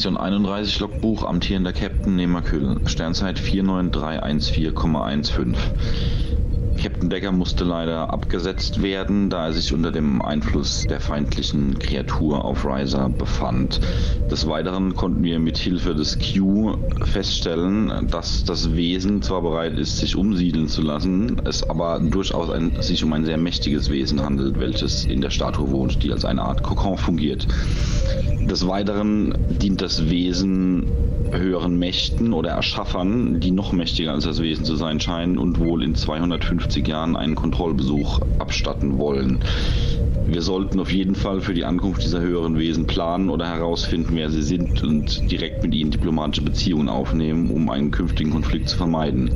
Sektion 31 Logbuch amtierender Captain Nehmerkühl. Sternzeit 49314,15. Captain Decker musste leider abgesetzt werden, da er sich unter dem Einfluss der feindlichen Kreatur auf Riser befand. Des Weiteren konnten wir mit Hilfe des Q feststellen, dass das Wesen zwar bereit ist, sich umsiedeln zu lassen, es aber durchaus ein, sich um ein sehr mächtiges Wesen handelt, welches in der Statue wohnt, die als eine Art Kokon fungiert. Des Weiteren dient das Wesen höheren Mächten oder Erschaffern, die noch mächtiger als das Wesen zu sein scheinen und wohl in 250 Jahren einen Kontrollbesuch abstatten wollen. Wir sollten auf jeden Fall für die Ankunft dieser höheren Wesen planen oder herausfinden, wer sie sind und direkt mit ihnen diplomatische Beziehungen aufnehmen, um einen künftigen Konflikt zu vermeiden.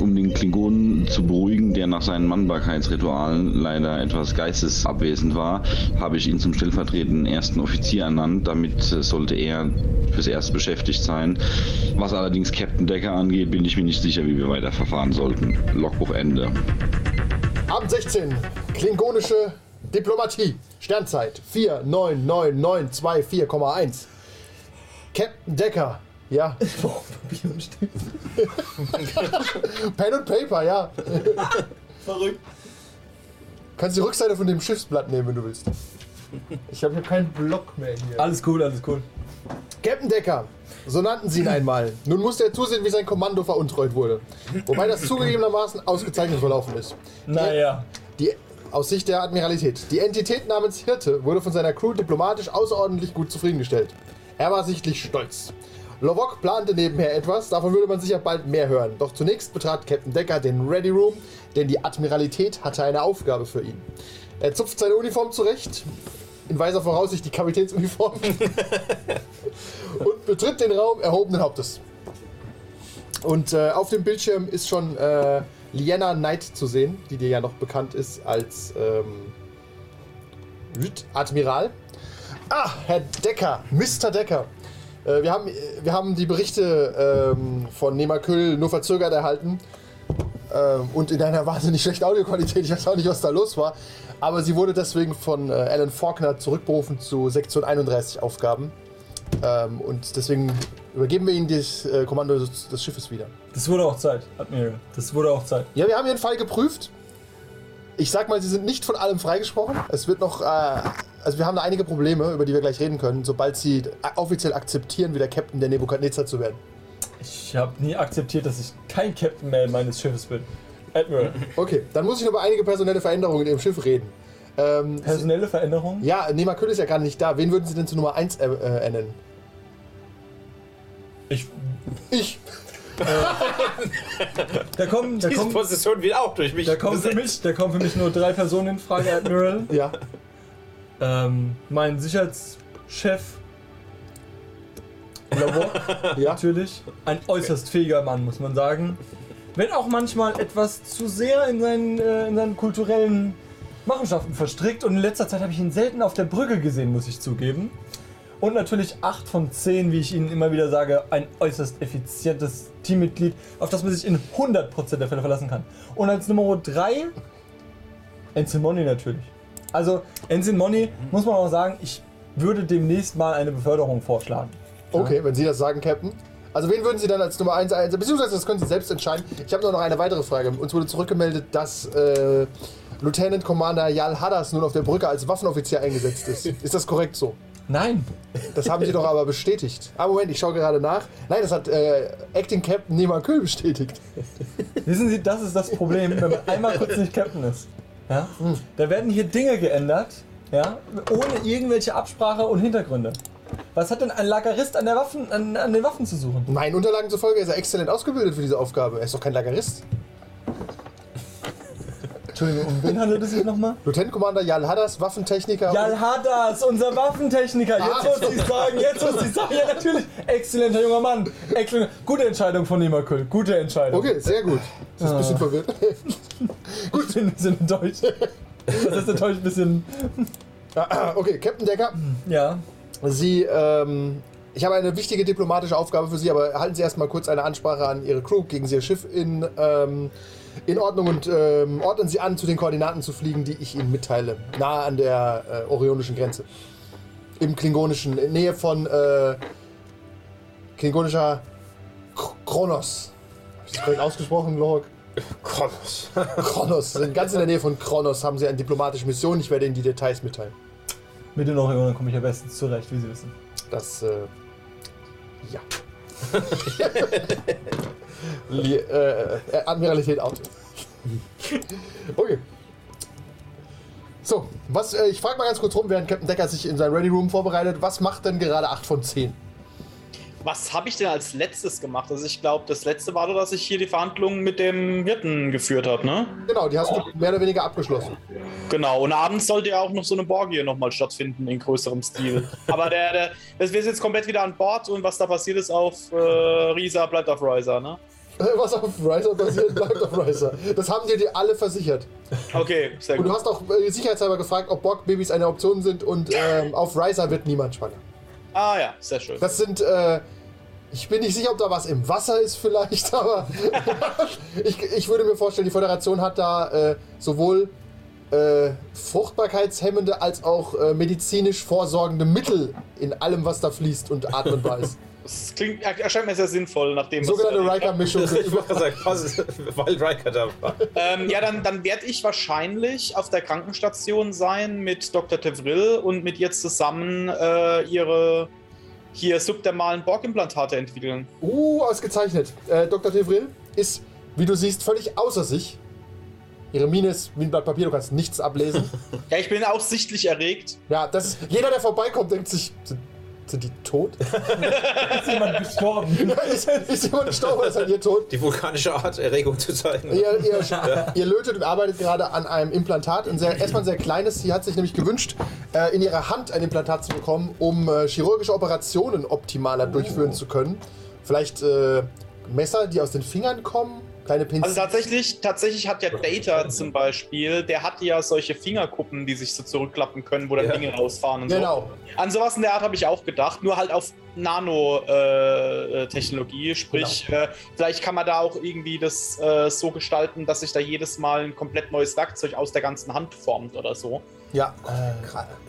Um den Klingonen zu beruhigen, der nach seinen Mannbarkeitsritualen leider etwas geistesabwesend war, habe ich ihn zum stellvertretenden ersten Offizier ernannt. Damit sollte er fürs Erste beschäftigt sein. Was allerdings Captain Decker angeht, bin ich mir nicht sicher, wie wir weiter verfahren sollten. Logbuch Ende. Abend 16. Klingonische Diplomatie. Sternzeit 49992,4,1. Captain Decker. Ja. Pen und Paper, ja. Verrückt. Kannst die Rückseite von dem Schiffsblatt nehmen, wenn du willst. Ich habe hier keinen Block mehr hier. Alles cool, alles cool. Captain Decker, so nannten sie ihn einmal. Nun musste er zusehen, wie sein Kommando veruntreut wurde. Wobei das zugegebenermaßen ausgezeichnet verlaufen ist. Naja. Die, aus Sicht der Admiralität. Die Entität namens Hirte wurde von seiner Crew diplomatisch außerordentlich gut zufriedengestellt. Er war sichtlich stolz. Lovok plante nebenher etwas, davon würde man sicher bald mehr hören. Doch zunächst betrat Captain Decker den Ready Room, denn die Admiralität hatte eine Aufgabe für ihn. Er zupft seine Uniform zurecht, in weiser Voraussicht die Kapitänsuniform, und betritt den Raum erhobenen Hauptes. Und äh, auf dem Bildschirm ist schon äh, Liana Knight zu sehen, die dir ja noch bekannt ist als ähm, Admiral. Ah, Herr Decker, Mr. Decker. Äh, wir, haben, wir haben die Berichte ähm, von Nemaköl nur verzögert erhalten. Ähm, und in einer wahnsinnig schlechten Audioqualität. Ich weiß auch nicht, was da los war. Aber sie wurde deswegen von äh, Alan Faulkner zurückberufen zu Sektion 31 Aufgaben. Ähm, und deswegen übergeben wir Ihnen das äh, Kommando des, des Schiffes wieder. Das wurde auch Zeit, Admiral. Das wurde auch Zeit. Ja, wir haben Ihren Fall geprüft. Ich sag mal, Sie sind nicht von allem freigesprochen. Es wird noch, äh, also wir haben da einige Probleme, über die wir gleich reden können, sobald Sie offiziell akzeptieren, wieder Captain der Nebukadnezar zu werden. Ich habe nie akzeptiert, dass ich kein Captain mehr meines Schiffes bin. Admiral. Okay, dann muss ich über einige personelle Veränderungen in Ihrem Schiff reden. Ähm, Personelle Veränderungen? ja, Nemaköl ist ja gerade nicht da. Wen würden Sie denn zu Nummer 1 äh, äh, ernennen? Ich. Ich. Da kommen, da Diese kommen, Position wird auch durch mich da kommen für mich, da kommen für mich nur drei Personen in Frage, Admiral. Ja. Ähm, mein Sicherheitschef. Labor, Ja. natürlich. Ein äußerst fähiger Mann, muss man sagen. Wenn auch manchmal etwas zu sehr in seinen, äh, in seinen kulturellen Machenschaften verstrickt. Und in letzter Zeit habe ich ihn selten auf der Brücke gesehen, muss ich zugeben. Und natürlich 8 von 10, wie ich Ihnen immer wieder sage, ein äußerst effizientes Teammitglied, auf das man sich in 100% der Fälle verlassen kann. Und als Nummer 3, Ensign Money natürlich. Also, Ensign Money, muss man auch sagen, ich würde demnächst mal eine Beförderung vorschlagen. Okay, wenn Sie das sagen, Captain. Also wen würden Sie dann als Nummer 1 einsetzen? Beziehungsweise das können Sie selbst entscheiden. Ich habe nur noch eine weitere Frage. Uns wurde zurückgemeldet, dass äh, Lieutenant Commander Jal Hadders nun auf der Brücke als Waffenoffizier eingesetzt ist. Ist das korrekt so? Nein. Das haben sie doch aber bestätigt. Ah, Moment, ich schaue gerade nach. Nein, das hat äh, Acting Captain Nima Kühl bestätigt. Wissen Sie, das ist das Problem, wenn man einmal kurz nicht Captain ist. Ja? Da werden hier Dinge geändert, ja, ohne irgendwelche Absprache und Hintergründe. Was hat denn ein Lagerist an, der Waffen, an, an den Waffen zu suchen? Meinen Unterlagen zufolge ist er exzellent ausgebildet für diese Aufgabe. Er ist doch kein Lagerist. Entschuldigung, um wen handelt es sich nochmal? Lieutenant Commander Jal Hadders, Waffentechniker. Jal Hadders, unser Waffentechniker. Jetzt Ah. muss ich sagen, jetzt muss ich sagen. Ja, natürlich. Exzellenter junger Mann. Exzellent. Gute Entscheidung von Niemerküll. Gute Entscheidung. Okay, sehr gut. Das ist ein Ah. bisschen verwirrt. Gut. Ich bin ein bisschen enttäuscht. Das ist enttäuscht ein bisschen. Ah, okay, Captain Decker, Ja. Sie, ähm, ich habe eine wichtige diplomatische Aufgabe für Sie, aber halten Sie erstmal kurz eine Ansprache an Ihre Crew, gegen Sie Ihr Schiff in, ähm, in Ordnung und ähm, ordnen Sie an, zu den Koordinaten zu fliegen, die ich Ihnen mitteile. Nahe an der äh, orionischen Grenze. Im klingonischen, in Nähe von äh, klingonischer K Kronos. Hab ich das korrekt ausgesprochen, Lork? Kronos. Kronos. Ganz in der Nähe von Kronos haben Sie eine diplomatische Mission. Ich werde Ihnen die Details mitteilen. Mit den Orionen komme ich ja bestens zurecht, wie Sie wissen. Das, äh, ja. Li äh, äh, Admiralität out. Okay. So, was, äh, ich frage mal ganz kurz rum, während Captain Decker sich in sein Ready Room vorbereitet. Was macht denn gerade 8 von 10? Was habe ich denn als letztes gemacht? Also ich glaube, das letzte war doch, dass ich hier die Verhandlungen mit dem Hirten geführt habe, ne? Genau, die hast du mehr oder weniger abgeschlossen. Genau, und abends sollte ja auch noch so eine Borgie nochmal stattfinden in größerem Stil. Aber der, der, wir sind jetzt komplett wieder an Bord und was da passiert ist auf äh, Risa bleibt auf Riser, ne? Äh, Was auf Riser passiert, bleibt auf Riser. Das haben dir die alle versichert. Okay, sehr Und du gut. hast auch äh, sicherheitshalber gefragt, ob Borg-Babys eine Option sind und ähm, auf Riser wird niemand schwanger. Ah ja, sehr schön. Das sind, äh, ich bin nicht sicher, ob da was im Wasser ist vielleicht, aber ich, ich würde mir vorstellen, die Föderation hat da äh, sowohl äh, fruchtbarkeitshemmende als auch äh, medizinisch vorsorgende Mittel in allem, was da fließt und atmenbar ist. Das klingt, er- erscheint mir sehr sinnvoll, nachdem Sogenannte Riker-Mischung. Ich wollte sagen, weil Riker da war. Ähm, ja, dann, dann werde ich wahrscheinlich auf der Krankenstation sein mit Dr. Tevril und mit ihr zusammen äh, ihre hier subdermalen Borg-Implantate entwickeln. Uh, ausgezeichnet. Äh, Dr. Tevril ist, wie du siehst, völlig außer sich. Ihre Miene ist wie ein Blatt Papier, du kannst nichts ablesen. Ja, ich bin auch sichtlich erregt. Ja, das ist, jeder, der vorbeikommt, denkt sich, sind, die tot? Ist jemand gestorben? ist, ist jemand gestorben oder seid ihr tot? Die vulkanische Art, Erregung zu zeigen. Ihr, ihr, ihr lötet und arbeitet gerade an einem Implantat. Ein sehr, erstmal ein sehr kleines. Sie hat sich nämlich gewünscht, äh, in ihrer Hand ein Implantat zu bekommen, um äh, chirurgische Operationen optimaler durchführen zu können. Vielleicht äh, Messer, die aus den Fingern kommen, kleine Pinzette. Also tatsächlich, tatsächlich hat ja Data zum Beispiel, der hat ja solche Fingerkuppen, die sich so zurückklappen können, wo dann Ja. Dinge rausfahren und Genau. so. An sowas in der Art habe ich auch gedacht, nur halt auf Nano-Technologie. Sprich, Genau. äh, vielleicht kann man da auch irgendwie das äh, so gestalten, dass sich da jedes Mal ein komplett neues Werkzeug aus der ganzen Hand formt oder so. Ja.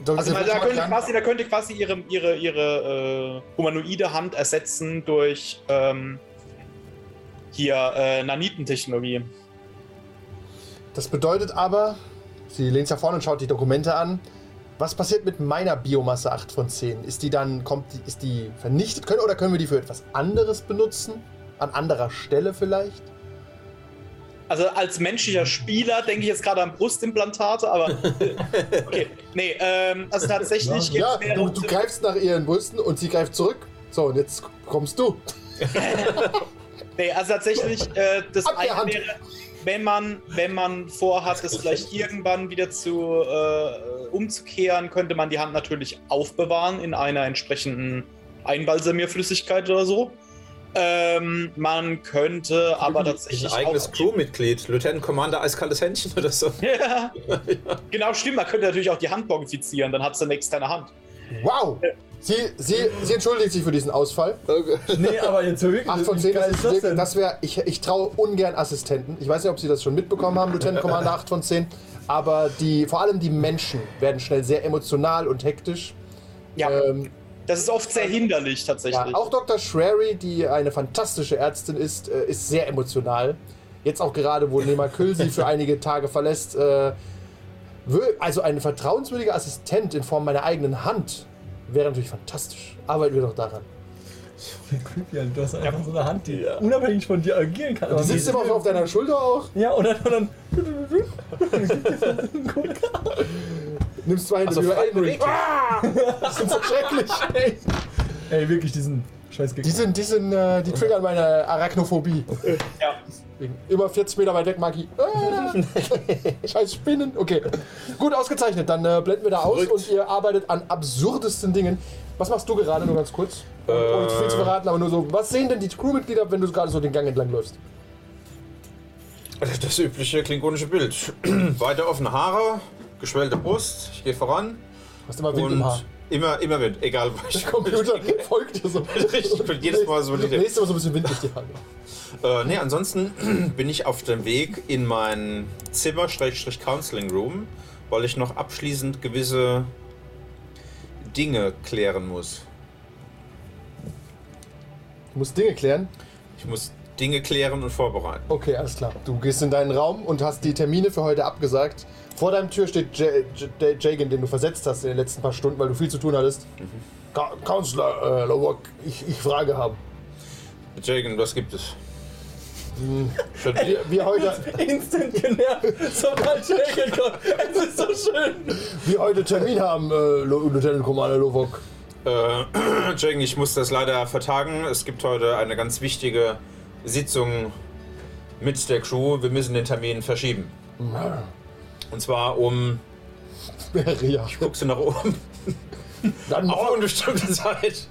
Dr. Also Tevril da könnte, quasi, da könnte quasi ihre, ihre, ihre äh, humanoide Hand ersetzen durch ähm, hier äh, Nanitentechnologie. Das bedeutet aber, sie lehnt sich nach vorne und schaut die Dokumente an. Was passiert mit meiner Biomasse 8 von 10? Ist die dann, kommt die, ist die vernichtet können oder können wir die für etwas anderes benutzen? An anderer Stelle vielleicht? Also als menschlicher Spieler denke ich jetzt gerade an Brustimplantate, aber okay. Nee, ähm, also tatsächlich Ja, mehr du, du greifst nach ihren Brüsten und sie greift zurück. So, und jetzt kommst du. Nee, also tatsächlich, äh, das eine Abwehrhand. wäre, wenn man, wenn man vorhat, das vielleicht irgendwann wieder zu äh, umzukehren, könnte man die Hand natürlich aufbewahren in einer entsprechenden Einbalsamierflüssigkeit oder so. Ähm, man könnte aber Ein tatsächlich eigenes auch, Crewmitglied, Lieutenant Commander Eiskaltes Händchen oder so. Ja, genau, stimmt. Man könnte natürlich auch die Hand borgifizieren, dann hat sie eine externe Hand. Wow! Sie, sie, sie entschuldigt sich für diesen Ausfall. Nee, aber jetzt wirklich. 8 von wie 10, geil das, ist das das wäre, ich, ich traue ungern Assistenten. Ich weiß nicht, ob Sie das schon mitbekommen haben, Lieutenant Commander 8 von 10. Aber die, vor allem die Menschen werden schnell sehr emotional und hektisch. Ja, Ähm, das ist oft sehr hinderlich tatsächlich. ja, auch Dr. Shrary, die eine fantastische Ärztin ist, äh, ist sehr emotional. Jetzt auch gerade, wo Nema Küll sie für einige Tage verlässt. Äh, also ein vertrauenswürdiger Assistent in Form meiner eigenen Hand Wäre natürlich fantastisch. Arbeiten wir doch daran. Creepy. Du hast einfach so eine Hand, die unabhängig von dir agieren kann. Die sitzt immer auf deiner Schulter auch. Ja, und dann, und dann Nimmst zwei Hände Also frei Elden. Ah! Das sind so schrecklich. ey, ey, wirklich diesen scheiß Die sind, die sind, äh, die triggern meine Arachnophobie. Ja. Immer 40 Meter weit weg, Maki. Ah! Scheiß Spinnen. Okay. Gut ausgezeichnet. Dann äh, blenden wir da aus Verrückt. und ihr arbeitet an absurdesten Dingen. Was machst du gerade, nur ganz kurz? Äh. Ohne zu viel zu verraten, aber nur so. Was sehen denn die Crewmitglieder, wenn du gerade so den Gang entlang läufst? Das übliche klingonische Bild. Weite offene Haare, geschwellte Brust, ich gehe voran Hast immer Wind und im Haar. immer, immer Wind, egal ich Der Computer folgt dir so. Richtig, ich bin jedes Mal so Nächstes Mal so ein bisschen Wind durch die Haare. Äh, nee, ansonsten bin ich auf dem Weg in mein Zimmer, Schrägstrich Counseling Room, weil ich noch abschließend gewisse Dinge klären muss. Du musst Dinge klären. Ich muss Dinge klären und vorbereiten. Okay, alles klar. Du gehst in deinen Raum und hast die Termine für heute abgesagt. Vor deinem Tür steht J- J- Jagan, den du versetzt hast in den letzten paar Stunden, weil du viel zu tun hattest. Ka- Counselor äh, Lowok, ich, ich Frage haben. Jagan, was gibt es? Schon Wir, wir, heute, instant genervt, sobald Jagan kommt. Es ist so schön. wir heute Termin haben, äh, Lieutenant Commander Lowok. Äh, Jagan, ich muss das leider vertagen. Es gibt heute eine ganz wichtige Sitzung mit der Crew. Wir müssen den Termin verschieben. Und zwar um, Ja, guckst du nach oben, dann auf unbestimmte Zeit.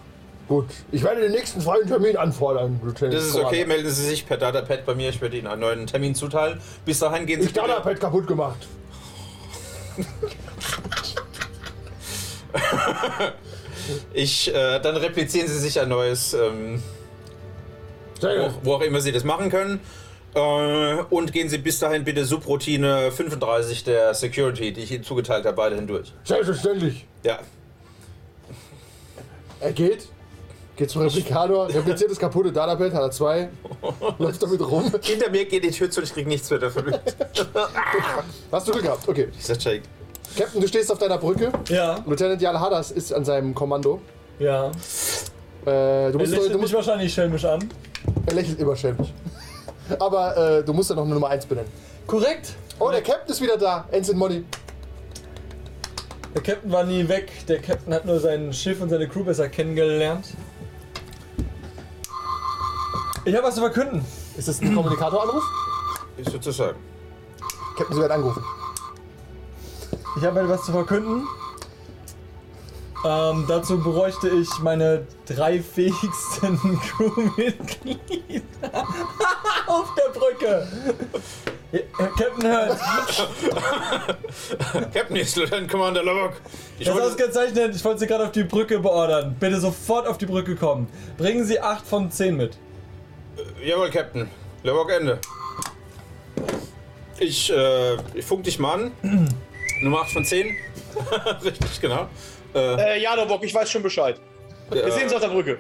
Gut, ich werde den nächsten freien Termin anfordern, Lieutenant Das ist okay, melden Sie sich per Datapad bei mir. Ich werde Ihnen einen neuen Termin zuteilen. Bis dahin gehen Sie Ich Datapad kaputt gemacht. Ich, äh, dann replizieren Sie sich ein neues, ähm, wo, wo auch immer Sie das machen können. Äh, und gehen Sie bis dahin bitte Subroutine 35 der Security, die ich Ihnen zugeteilt habe, weiterhin durch. Selbstverständlich. Ja. Er geht, geht zum Replikator, repliziert das kaputte Datapad, hat er zwei, läuft damit rum. Hinter mir geht die Tür zu und ich krieg nichts mehr davon mit. Hast du Glück gehabt, okay. Dieser Jake. Captain, du stehst auf deiner Brücke. Ja, Lieutenant Jal Hadas ist an seinem Kommando. ja. Äh, du Er musst, lächelt du mich musst, wahrscheinlich schelmisch an. er lächelt immer schelmisch. Aber äh, du musst ja noch eine Nummer 1 benennen. Korrekt. Oh, der Captain ist wieder da. Ensign Money. Der Captain war nie weg. Der Captain hat nur sein Schiff und seine Crew besser kennengelernt. Ich habe was zu verkünden. Ist das ein Kommunikatoranruf? Ist sozusagen. Captain, Sie werden angerufen. Ich habe etwas zu verkünden. Ähm, dazu bräuchte ich meine drei fähigsten Crewmitglieder auf der Brücke. Ja, Captain Hurt, Captain ist Lieutenant Commander Lovok. Ich das ist ausgezeichnet. Ich wollte Sie gerade auf die Brücke beordern. Bitte sofort auf die Brücke kommen. Bringen Sie 8 von 10 mit. Jawohl, Captain. Lovok Ende. Ich, äh, ich funk dich mal an. Nummer 8 von 10. Richtig, genau. Äh, ja, Dobok, ich weiß schon Bescheid. Wir sehen uns auf der Brücke.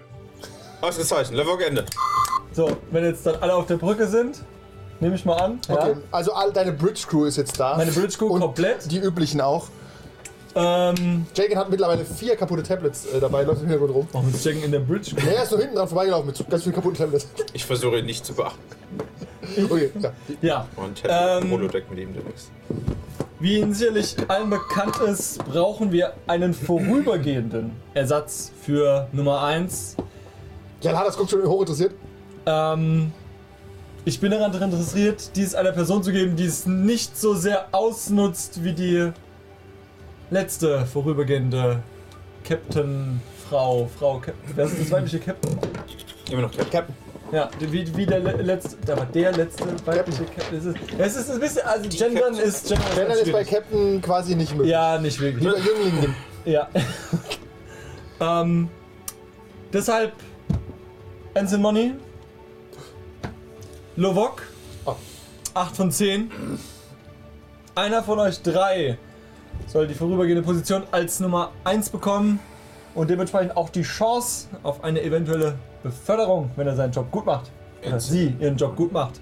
Ausgezeichnet. Lovok Ende. So, wenn jetzt dann alle auf der Brücke sind, nehme ich mal an. Okay, also all deine Bridge Crew ist jetzt da. Meine Bridge Crew Und komplett. Die üblichen auch. Ja. Ähm, Jagan hat mittlerweile vier kaputte Tablets äh, dabei, läuft im Hintergrund rum. warum ist Jacken in der Bridge? Nee, er ist nur hinten dran vorbeigelaufen mit ganz vielen kaputten Tablets. Ich versuche ihn nicht zu beachten. Okay, ja. Ja. Und Tablet Ähm, Holodeck mit ihm demnächst. Wie Ihnen sicherlich allen bekannt ist, brauchen wir einen vorübergehenden Ersatz für Nummer 1. Jan Hadas guckt schon hoch interessiert. Ähm, ich bin daran interessiert, dies einer Person zu geben, die es nicht so sehr ausnutzt wie die letzte vorübergehende Captain, Frau, Frau, Captain. Wer ist das weibliche Captain? Immer noch Captain. Captain. Ja, wie, wie der le- letzte, aber der letzte weibliche Captain. Es ist, es ist ein bisschen, also Gendern Captain. ist, Gendern ist Gendern ist bei schwierig. Captain quasi nicht möglich. Ja, nicht wirklich. Lieber Jüngling. Ja. ähm, deshalb Ensign Money, Lovok, Oh. 8 von 10. Einer von euch drei soll die vorübergehende Position als Nummer 1 bekommen und dementsprechend auch die Chance auf eine eventuelle Beförderung, wenn er seinen Job gut macht. Oder Ensign. sie ihren Job gut macht.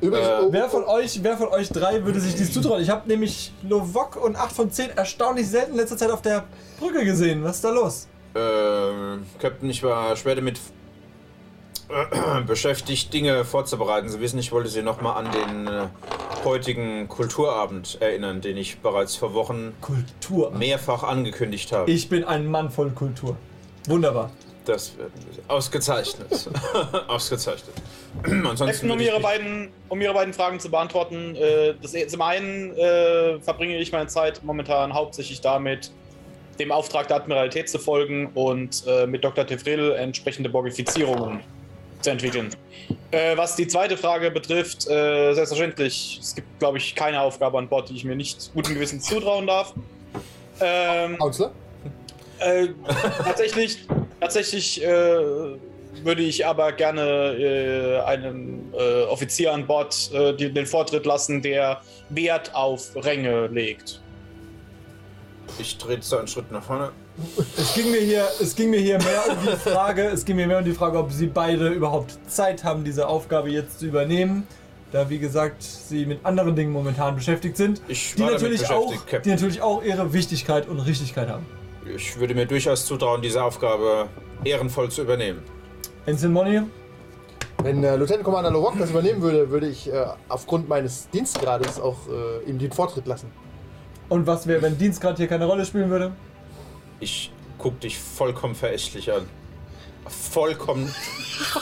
Übrigens, Äh, oh, Wer von euch, wer von euch drei würde sich dies zutrauen? Ich habe nämlich Lovok und 8 von 10 erstaunlich selten in letzter Zeit auf der Brücke gesehen. Was ist da los? Ähm, Captain, ich war schwer damit äh, beschäftigt, Dinge vorzubereiten. Sie wissen, ich wollte Sie nochmal an den äh, heutigen Kulturabend erinnern, den ich bereits vor Wochen Kultur. mehrfach angekündigt habe. Ich bin ein Mann voll Kultur. Wunderbar. Das wird ausgezeichnet. ausgezeichnet. Ansonsten um würde ich ihre, mich- beiden, um ihre beiden Fragen zu beantworten, äh, das, zum einen äh, verbringe ich meine Zeit momentan hauptsächlich damit, dem Auftrag der Admiralität zu folgen und äh, mit Dr. Tevril entsprechende Borgifizierungen zu entwickeln. Äh, was die zweite Frage betrifft, äh, selbstverständlich, es gibt, glaube ich, keine Aufgabe an Bord, die ich mir nicht guten Gewissens zutrauen darf. Ähm, Counselor? äh, tatsächlich, tatsächlich äh, würde ich aber gerne äh, einem äh, Offizier an Bord äh, die, den Vortritt lassen, der Wert auf Ränge legt. Ich trete so einen Schritt nach vorne. Es ging mir hier, es ging mir hier mehr um die Frage, es ging mir mehr um die Frage, ob sie beide überhaupt Zeit haben, diese Aufgabe jetzt zu übernehmen. Da wie gesagt, sie mit anderen Dingen momentan beschäftigt sind, Ich die natürlich, auch, beschäftigt, Captain. die natürlich auch ihre Wichtigkeit und Richtigkeit haben. Ich würde mir durchaus zutrauen, diese Aufgabe ehrenvoll zu übernehmen. Ensign Money, Wenn äh, Lieutenant Commander Lorok das übernehmen würde, würde ich äh, aufgrund meines Dienstgrades auch äh, ihm den Vortritt lassen. und was wäre, wenn Dienstgrad hier keine Rolle spielen würde? Ich guck dich vollkommen verächtlich an. Vollkommen,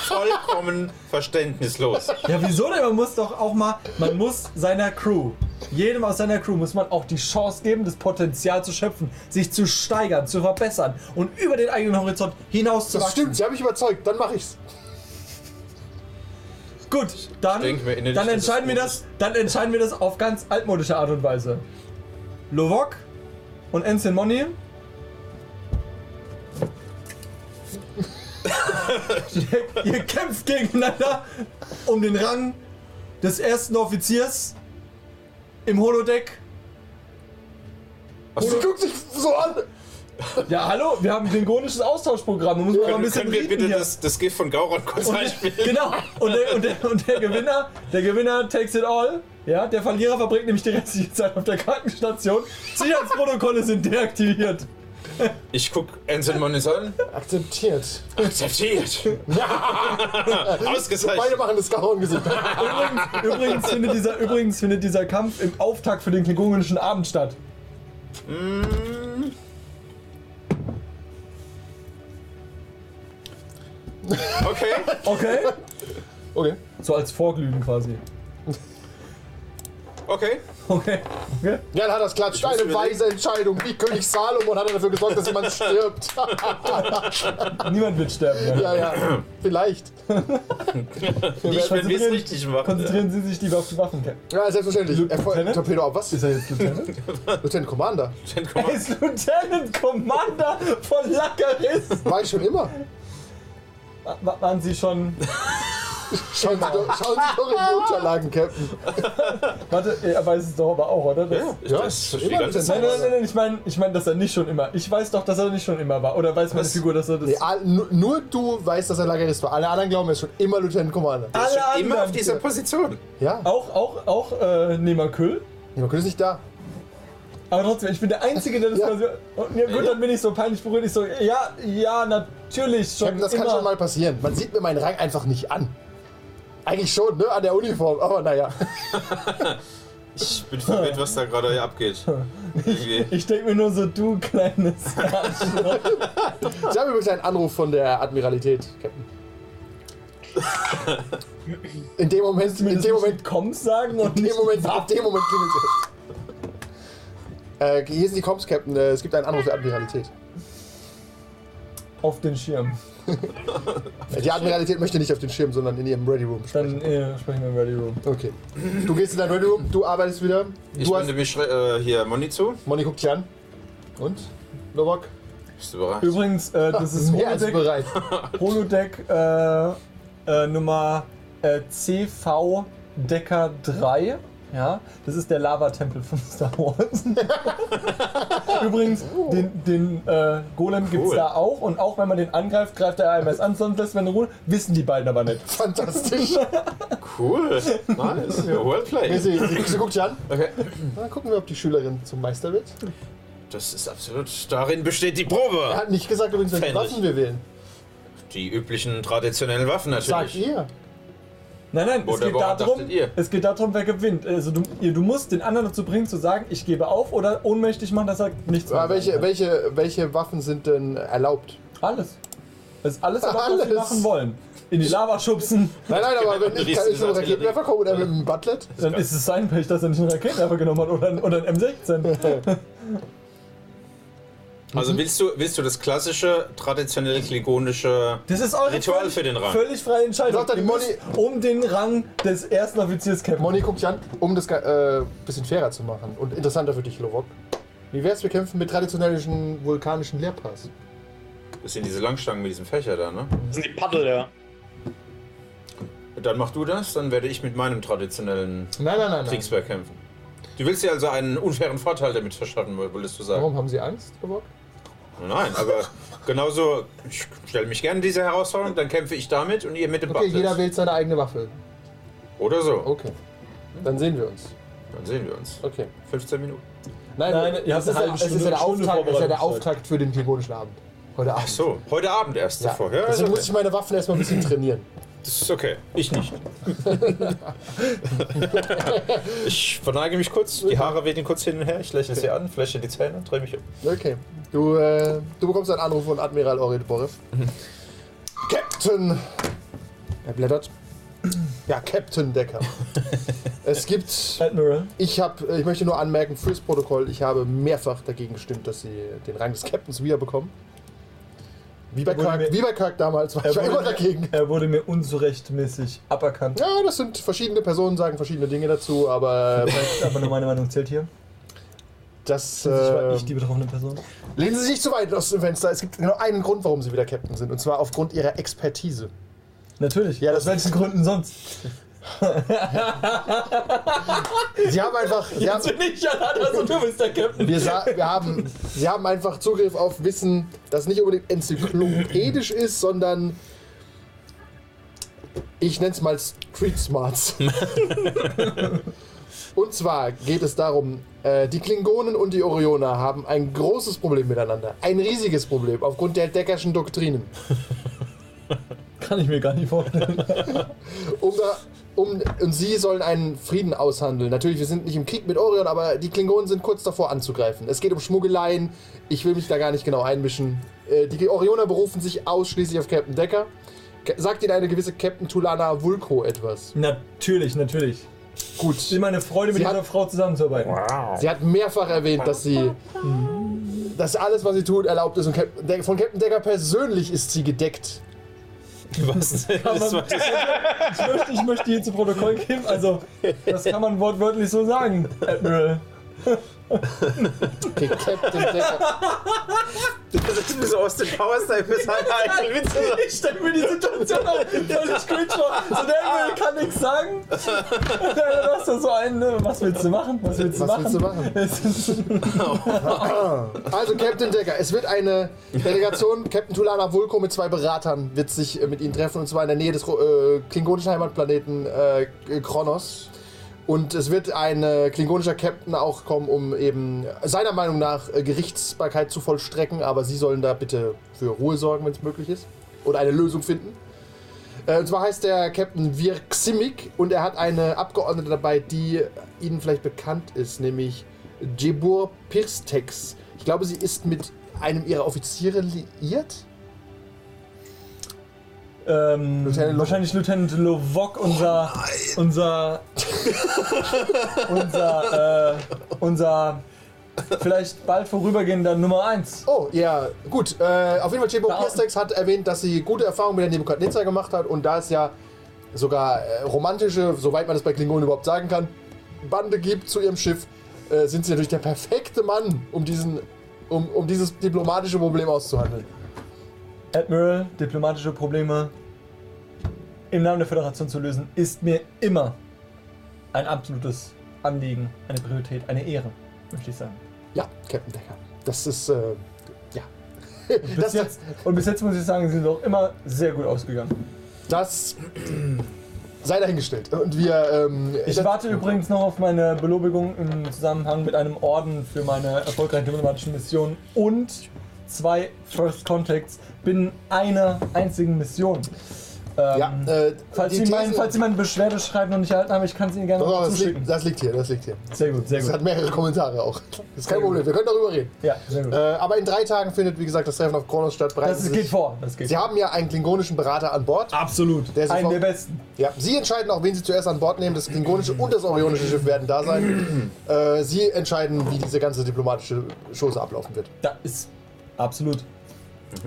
vollkommen verständnislos. Ja, wieso denn? Man muss doch auch mal, man muss seiner Crew, jedem aus seiner Crew muss man auch die Chance geben, das Potenzial zu schöpfen, sich zu steigern, zu verbessern und über den eigenen Horizont hinaus zu Das wachsen. stimmt, sie haben mich überzeugt, dann mache ich's. Gut, dann, mir innerlich, dann dass es entscheiden wir gut das, dann entscheiden wir das auf ganz altmodische Art und Weise. Lovok und Ensign Money. Ihr, kämpft gegeneinander um den Rang des ersten Offiziers im Holodeck. Sie guckt sich so an. Ja, hallo, wir haben ein klingonisches Austauschprogramm. Da muss man mal ein Können, bisschen können wir bitte hier. das, das Gift von Gauron kurz einspielen? Genau. Und der, und, der, und der Gewinner, der Gewinner takes it all. Ja, der Verlierer verbringt nämlich die restliche Zeit auf der Krankenstation. Sicherheitsprotokolle sind deaktiviert. Ich guck Ensign Moniz an. Akzeptiert. Akzeptiert. Beide Ausgezeichnet. machen das Gauron-Gesicht. Übrigens, übrigens, findet dieser, übrigens findet dieser Kampf im Auftakt für den klingonischen Abend statt. Okay. Okay? Okay. So als Vorglühen quasi. Okay. Okay. okay. Ja, dann hat das klatscht. Eine weise Entscheidung. Wie König Salomon hat er dafür gesorgt, dass jemand stirbt. Niemand wird sterben. Ja. ja, ja. Vielleicht. Nicht, wenn wir es richtig machen. Konzentrieren Sie sich lieber auf die Waffen. Ja, selbstverständlich. Erfolg. Lieutenant? Torpedo auf was? Ist er jetzt Lieutenant? Lieutenant Commander. Er ist Lieutenant Commander von Lackeris. War ich schon immer. Wa- Waren Sie schon. Schauen Sie doch, schauen Sie doch in die Unterlagen, Captain. Warte, er weiß es doch aber auch, oder? Das, Ja, Das ist immer ganze Lieutenant Nein, nein, nein, nein, ich meine, ich mein, dass er nicht schon immer. Ich weiß doch, dass er nicht schon immer war. Oder weiß meine Was? Figur, dass er das. Nee, all, nur, nur du weißt, dass er Lagerist war. Alle anderen glauben, er ist schon immer Lieutenant Commander. Alle Schon anderen. immer auf dieser Position. Ja, auch, auch, auch äh, Nemakül. niemand ist nicht da. Aber trotzdem, ich bin der Einzige, der das Ja. quasi. Und, ja, gut, dann bin ich so peinlich berührt. Ich so, ja, ja, natürlich schon. Captain, das kann immer. schon mal passieren. Man sieht mir meinen Rang einfach nicht an. Eigentlich schon, ne? An der Uniform. Aber naja. Ich bin verwirrt, was da gerade abgeht. Irgendwie. Ich denke mir nur so, du kleines Arschloch. Sie haben übrigens einen Anruf von der Admiralität, Captain. In dem Moment, in dem Moment, Kommst sagen und in dem Moment, in dem Moment klingelt es. Äh, hier sind die Comms, Captain. Äh, Es gibt einen Anruf der Admiralität. Auf den Schirm. Die Admiralität möchte nicht auf den Schirm, sondern in ihrem Ready Room sprechen. Dann äh, sprechen wir im Ready Room. Okay. Du gehst in dein Ready Room, du arbeitest wieder. Ich Du wende hast. mich äh, hier Moni zu. Moni guckt dich an. Und? Novak? Bist du bereit? Übrigens, äh, das ist Mehr Holodeck, bereit. Holodeck äh, äh, Nummer äh, CV Decker 3. Ja, das ist der Lava-Tempel von Star Wars. Übrigens, den, den äh, Golem gibt's Cool. da auch und auch wenn man den angreift, greift er einem erst an, sonst lässt man ihn ruhen. Wissen die beiden aber nicht. Fantastisch. Cool. Nice. Ja, Wordplay. sie, sie, sie guckt dich an. Okay. Dann gucken wir, ob die Schülerin zum Meister wird. Das ist absolut. Darin besteht die Er Probe. hat nicht gesagt, übrigens, welche. Waffen wir wählen. Die üblichen traditionellen Waffen Sagt natürlich. ihr. Nein, nein, es geht, darum, es geht darum, wer gewinnt. Also du, ihr- du musst den anderen dazu bringen, zu sagen, ich gebe auf oder ohnmächtig machen, dass er nichts Aber mehr welche, welche, welche Waffen sind denn erlaubt? Alles. Das ist alles, erlaubt, was Alles. sie machen wollen. In die Lava schubsen, Nein, nein, aber wenn ich, kann einen Artillerie. Raketenwerfer kommen oder mit einem Butlet? dann ist es sein Pech, dass er nicht einen Raketenwerfer genommen hat oder, oder ein M16. Also willst du, willst du das klassische, traditionelle klingonische. Das ist eure Ritual völlig, für den Rang. völlig freie Entscheidung. Sagt dann Moni- um den Rang des ersten Offiziers kämpfen. Moni guckt dich an, um das äh, bisschen fairer zu machen und interessanter für dich, Lovok. Wie wär's, wir kämpfen mit traditionellen vulkanischen Leerpass? Das sind diese Langstangen mit diesem Fächer da, ne? Das sind die Paddel, ja. Dann mach du das, dann werde ich mit meinem traditionellen Nein, nein, nein, nein. Kriegsberg kämpfen. Du willst dir also einen unfairen Vorteil damit verschaffen, wolltest du sagen? Warum haben Sie Angst, Lovok? Nein, aber genauso, ich stelle mich gerne dieser Herausforderung, dann kämpfe ich damit und ihr mit dem Okay, Buttles. jeder wählt seine eigene Waffe. Oder so. Okay. Dann sehen wir uns. Dann sehen wir uns. Okay. 15 Minuten. Nein, Nein, ihr das habt ist, eine es ist Stunde- ja der Stunde Auftakt, ist ja der. Auftakt für den klingonischen Abend. Heute Abend. Ach so, heute Abend erst Ja. davor. Ja, Deswegen ist muss ich meine Waffen erstmal ein bisschen trainieren. Das ist okay. Ich nicht. ich verneige mich kurz, die Haare wedeln kurz hin und her, ich lächle sie an, fläche die Zähne, drehe mich um. Okay. Du, äh, du bekommst einen Anruf von Admiral Orit Borev. Captain! Er blättert. Ja, Captain Decker. Es gibt. Admiral. Ich, hab, ich möchte nur anmerken, fürs Protokoll, ich habe mehrfach dagegen gestimmt, dass sie den Rang des Captains wiederbekommen. Wie bei, Kirk, mir- wie bei Kirk damals, war Er ich war immer wurde, dagegen. mir, er wurde mir unzurechtmäßig aberkannt. Ja, das sind verschiedene Personen, sagen verschiedene Dinge dazu, aber Aber nur meine Meinung zählt hier. das. Ich war Äh, nicht die betroffene Person. lehnen Sie sich nicht zu weit aus dem Fenster. Es gibt genau einen Grund, warum Sie wieder Captain sind, und zwar aufgrund Ihrer Expertise. Natürlich. Ja, Aus welchen Gründen sonst? Sie haben einfach. Sie haben, bin ich ja du bist der Captain. wir, wir haben, Sie haben einfach Zugriff auf Wissen, das nicht unbedingt enzyklopädisch ist, sondern ich nenne es mal Street Smarts. und zwar geht es darum, äh, die Klingonen und die Orioner haben ein großes Problem miteinander. Ein riesiges Problem aufgrund der Deckerschen Doktrinen. Kann ich mir gar nicht vorstellen. Um da, um, und sie sollen einen Frieden aushandeln. Natürlich, wir sind nicht im Krieg mit Orion, aber die Klingonen sind kurz davor anzugreifen. Es geht um Schmuggeleien. Ich will mich da gar nicht genau einmischen. Äh, die Orioner berufen sich ausschließlich auf Captain Decker. Ke- Sagt Ihnen eine gewisse Captain Tulana Vulko etwas? natürlich, natürlich. Gut. Es ist immer eine Freude, mit Sie hat- Frau zusammenzuarbeiten. Sie hat mehrfach erwähnt, dass sie. dass alles, was sie tut, erlaubt ist. Und De von Captain Decker persönlich ist sie gedeckt. Was? Das war, Ich möchte, ich möchte hier zu Protokoll geben, also das kann man wortwörtlich so sagen, Admiral. Okay, Captain Decker. das ist so aus den Power Style für seine eigenen Witze. Ich stelle mir die Situation auch völlig cringe vor. So der Admiral kann nichts sagen. Du hast da so einen, ne, was willst du machen? Was willst du Was machen? willst du machen? Also Captain Decker, es wird eine Delegation, Captain Tulana Vulko mit zwei Beratern wird sich äh, mit ihnen treffen und zwar in der Nähe des äh, klingonischen Heimatplaneten äh, Kronos. Und es wird ein äh, klingonischer Captain auch kommen, um eben seiner Meinung nach äh, Gerichtsbarkeit zu vollstrecken, aber sie sollen da bitte für Ruhe sorgen, wenn es möglich ist. Oder eine Lösung finden. Äh, Und zwar heißt der Captain Virksimik und er hat eine Abgeordnete dabei, die Ihnen vielleicht bekannt ist, nämlich Jebur Pirstex. Ich glaube, sie ist mit einem ihrer Offiziere liiert. Ähm, Lieutenant wahrscheinlich Lieutenant Lovok, unser, unser, unser, äh, unser vielleicht bald vorübergehender Nummer 1. Oh, ja, gut. Äh, auf jeden Fall, Jebur Da- Pirstex hat erwähnt, dass sie gute Erfahrungen mit der Nebukadnezar gemacht hat und da es ja sogar äh, romantische, soweit man das bei Klingonen überhaupt sagen kann, Bande gibt zu ihrem Schiff, äh, sind sie natürlich der perfekte Mann, um, diesen, um, um dieses diplomatische Problem auszuhandeln. Admiral, diplomatische Probleme im Namen der Föderation zu lösen, ist mir immer ein absolutes Anliegen, eine Priorität, eine Ehre, möchte ich sagen. Ja, Captain Decker. Das ist, äh, ja. Bis Das, jetzt, und bis jetzt muss ich sagen, sie sind auch immer sehr gut ausgegangen. das sei dahingestellt. Und wir, ähm, Ich warte übrigens noch auf meine Belobigung im Zusammenhang mit einem Orden für meine erfolgreichen diplomatischen Missionen und zwei First Contacts binnen einer einzigen Mission. Ähm, Ja, äh, falls, Sie mein, falls Sie mein Beschwerdeschreiben noch nicht erhalten haben, ich kann es Ihnen gerne Doch, noch das, zuschicken. liegt, das liegt hier, das liegt hier. Sehr gut, sehr Das gut. hat mehrere Kommentare auch. Das ist kein Problem, wir können darüber reden. Ja, sehr gut. Äh, aber in drei Tagen findet, wie gesagt, das Treffen auf Kronos statt. Das Sie geht sich- vor. Das geht Sie haben ja einen klingonischen Berater an Bord. Absolut. Der Einen der besten. Ja, Sie entscheiden auch, wen Sie zuerst an Bord nehmen. Das klingonische und das orionische Schiff werden da sein. äh, Sie entscheiden, wie diese ganze diplomatische Chose ablaufen wird. Da ist absolut.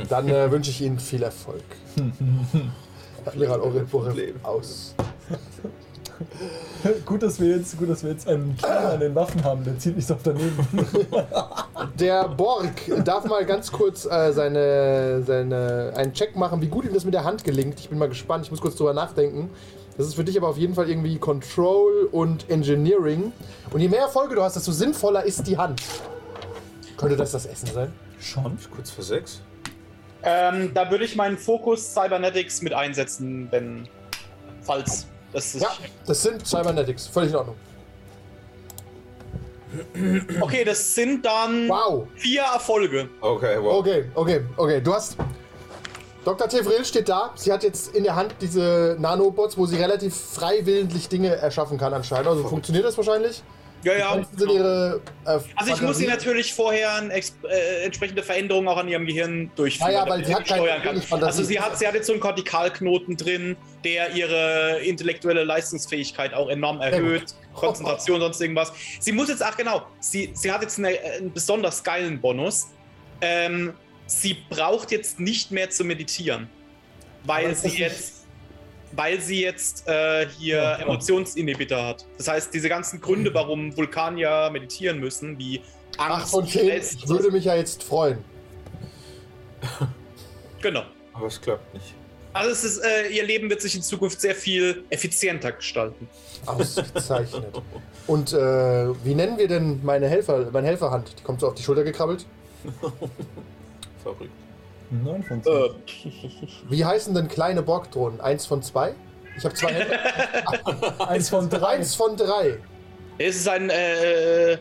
Dann äh, wünsche ich Ihnen viel Erfolg. Admiral Orenburg aus. Gut, dass wir jetzt, gut, dass wir jetzt einen Killer an den Waffen haben. Der zieht nicht so daneben. Der Borg darf mal ganz kurz äh, seine, seine, einen Check machen, wie gut ihm das mit der Hand gelingt. Ich bin mal gespannt, ich muss kurz drüber nachdenken. Das ist für dich aber auf jeden Fall irgendwie Control und Engineering. Und je mehr Erfolge du hast, desto sinnvoller ist die Hand. Könnte das das Essen sein? Schon? Kurz vor sechs. Ähm, da würde ich meinen Fokus Cybernetics mit einsetzen, wenn. Falls. Das ist. Ja, das sind Cybernetics. Völlig in Ordnung. Okay, das sind dann Wow. vier Erfolge. Okay, wow. Okay, okay, okay. Du hast. Dr. Tevril steht da. Sie hat jetzt in der Hand diese Nanobots, wo sie relativ freiwillentlich Dinge erschaffen kann anscheinend. Also funktioniert das wahrscheinlich? Ja, ja. Sind ihre. Äh, Also ich muss sie natürlich vorher äh, entsprechende Veränderung auch an ihrem Gehirn durchführen. Ah ja, weil sie hat steuern kann. Also sie hat, sie hat jetzt so einen Kortikalknoten drin, der ihre intellektuelle Leistungsfähigkeit auch enorm erhöht. gut. Konzentration, sonst irgendwas. Sie muss jetzt, ach genau, sie, sie hat jetzt eine, einen besonders geilen Bonus. Ähm, sie braucht jetzt nicht mehr zu meditieren. Weil sie jetzt weil sie jetzt äh, hier Ja, klar. Emotionsinhibitor hat. Das heißt, diese ganzen Gründe, warum Vulkanier meditieren müssen, wie Angst, von zehn. Stress, Ich würde mich ja jetzt freuen. Genau. Aber es klappt nicht. Also es ist, äh, ihr Leben wird sich in Zukunft sehr viel effizienter gestalten. Ausgezeichnet. Und äh, wie nennen wir denn meine Helfer, meine Helferhand? Die kommt so auf die Schulter gekrabbelt. Verrückt. 9 von 10. Äh, Wie heißen denn kleine Borgdrohnen? Eins von zwei? Ich habe zwei Hände. Eins von drei. Eins von drei. es ist ein. Äh,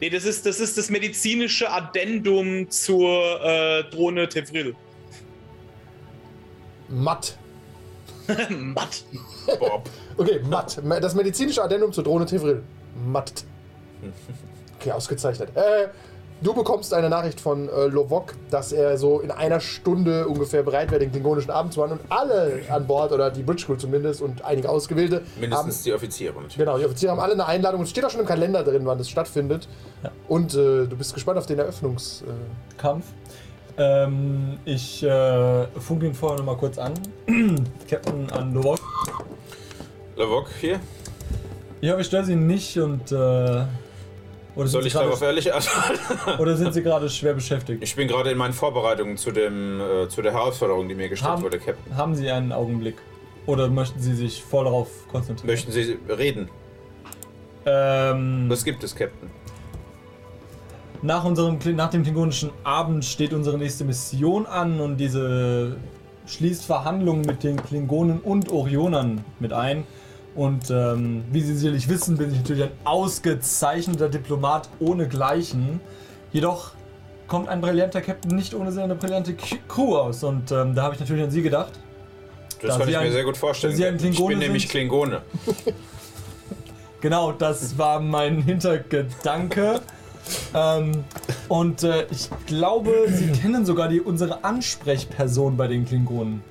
nee, das ist, das ist das medizinische Addendum zur äh, Drohne Tevril. Matt. Matt. Bob. Okay, Matt. Das medizinische Addendum zur Drohne Tevril. Matt. Okay, ausgezeichnet. Äh, du bekommst eine Nachricht von äh, Lovok, dass er so in einer Stunde ungefähr bereit wäre, den klingonischen Abend zu machen. Und alle an Bord, oder die Bridge Crew zumindest, und einige Ausgewählte, Mindestens die Offiziere natürlich. Genau, die Offiziere haben alle eine Einladung und es steht auch schon im Kalender drin, wann das stattfindet. Und äh, du bist gespannt auf den Eröffnungs. Äh. Ähm, ich äh, funke ihn vorher noch mal kurz an. Captain an Lovok. Lavok hier. Ich hoffe, ich störe Sie nicht und. Äh, oder, Soll ich darauf ehrlich antworten? oder sind Sie gerade schwer beschäftigt? Ich bin gerade in meinen Vorbereitungen zu, dem, äh, zu der Herausforderung, die mir gestellt Haben- wurde, Captain. Haben Sie einen Augenblick? Oder möchten Sie sich voll darauf konzentrieren? Möchten Sie reden? Ähm, Was gibt es, Captain? nach, unserem, nach dem klingonischen Abend steht unsere nächste Mission an und diese schließt Verhandlungen mit den Klingonen und Orionern mit ein. Und ähm, wie Sie sicherlich wissen, bin ich natürlich ein ausgezeichneter Diplomat ohnegleichen. Jedoch kommt ein brillanter Captain nicht ohne seine brillante K- Crew aus. Und ähm, da habe ich natürlich an Sie gedacht. Das Da kann Sie ich mir ein- sehr gut vorstellen. Sie ein ich bin nämlich sind- Klingone. Genau, das war mein Hintergedanke. ähm, und äh, ich glaube, Sie kennen sogar die, unsere Ansprechperson bei den Klingonen.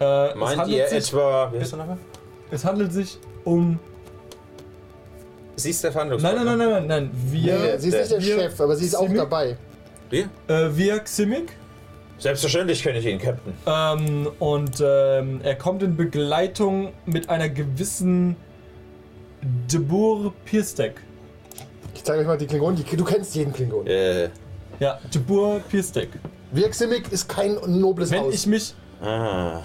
Äh, Meint ihr etwa... Wie heißt der Name? Es handelt sich um. Sie ist der Nein, Verhandlungspartner. nein, nein, nein, nein, nein. Wir, nee, sie ist nicht der wir- Chef, aber sie ist auch Simi? dabei. Wie? äh, wir Ximik. Selbstverständlich kenne ich ihn, Captain. Ähm, und ähm, er kommt in Begleitung mit einer gewissen Debur Pirstek. Ich zeige euch mal die Klingonen. Die, du kennst jeden Klingon. Äh, Ja, Debur Pirstek. Wirksimic ist kein nobles Wenn Haus. ich mich. Ah.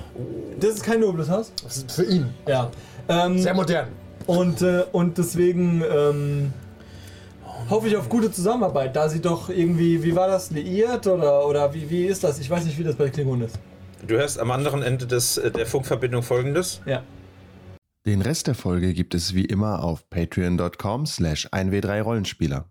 Das ist kein nobles Haus? das ist für ihn. Ja. Ähm, Sehr modern. und, äh, und deswegen ähm, hoffe ich auf gute Zusammenarbeit, da sie doch irgendwie, wie war das, liiert oder, oder wie, wie ist das? Ich weiß nicht, wie das bei Klingon ist. Du hörst am anderen Ende des, äh, der Funkverbindung folgendes. Ja. Den Rest der Folge gibt es wie immer auf patreon.com slash 1w3rollenspieler.